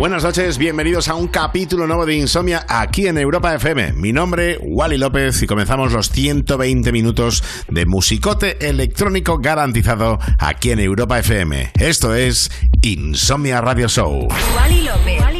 Buenas noches, bienvenidos a un capítulo nuevo de Insomnia aquí en Europa FM. Mi nombre, Wally López, y comenzamos los 120 minutos de musicote electrónico garantizado aquí en Europa FM. Esto es Insomnia Radio Show. Wally López.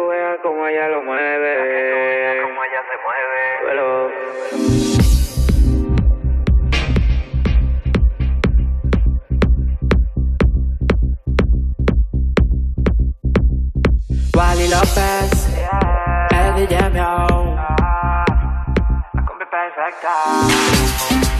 Tú veas cómo ella lo mueve. Cómo ella se mueve. Pero... Wally López, el DJ Miau, la combi perfecta.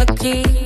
a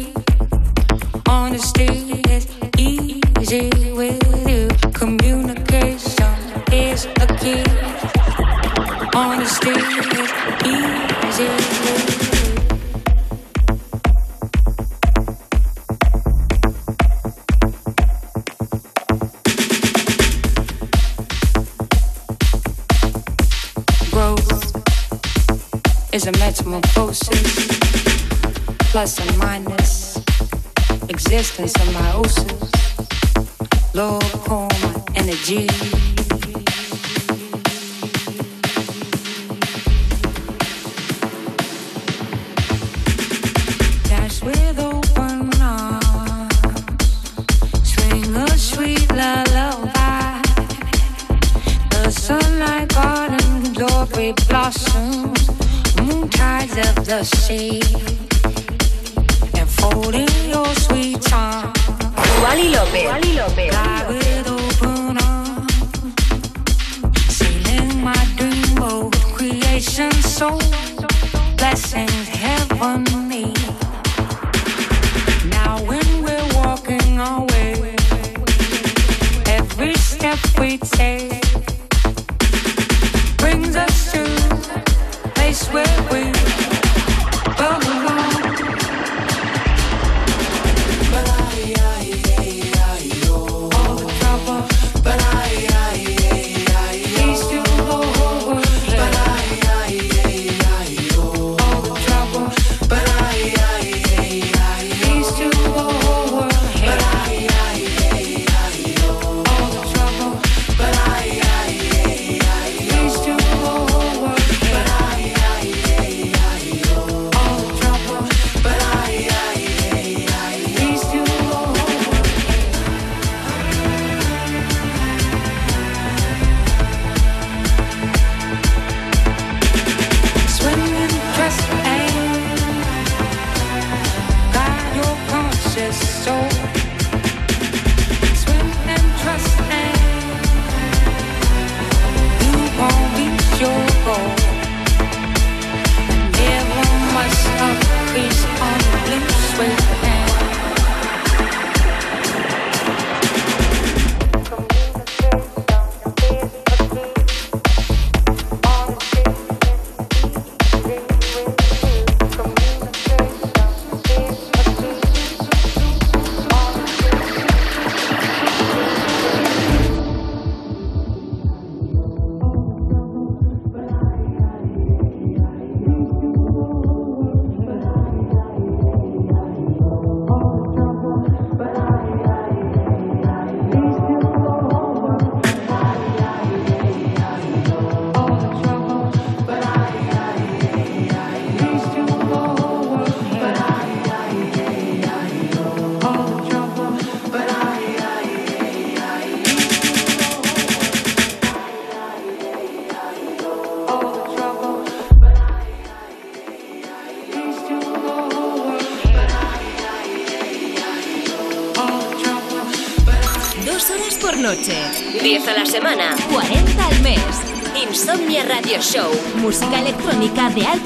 Música electrónica de altos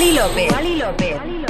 Wally López. Wally López.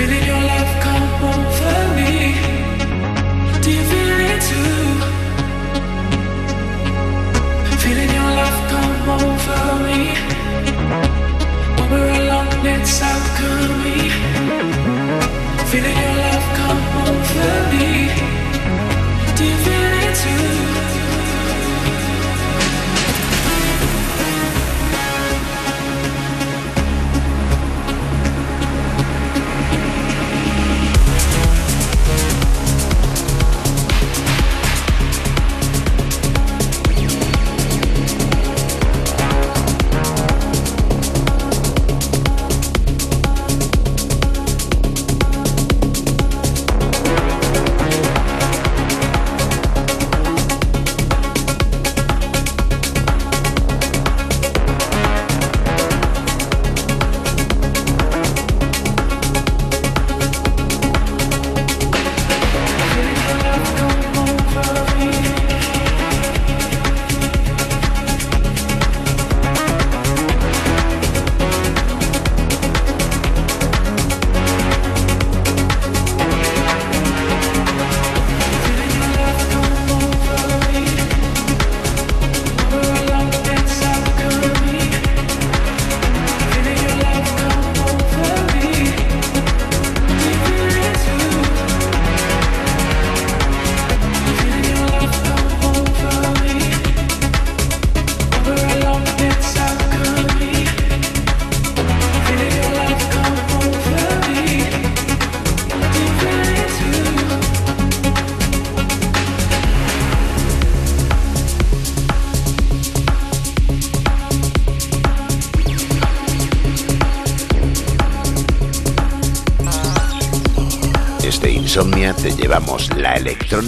Feeling your love come over me. Do you feel it too? Feeling your love come over me. When we're alone, it's. Feeling your love come over me.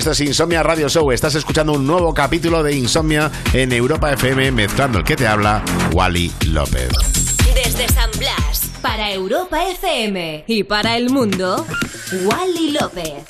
Esto es Insomnia Radio Show. Estás escuchando un nuevo capítulo de Insomnia en Europa FM, mezclando el que te habla, Wally López. Desde San Blas, para Europa FM y para el mundo, Wally López.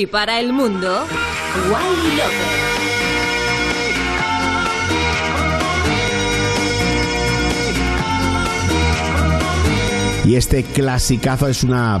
Y para el mundo. Y este clasicazo es una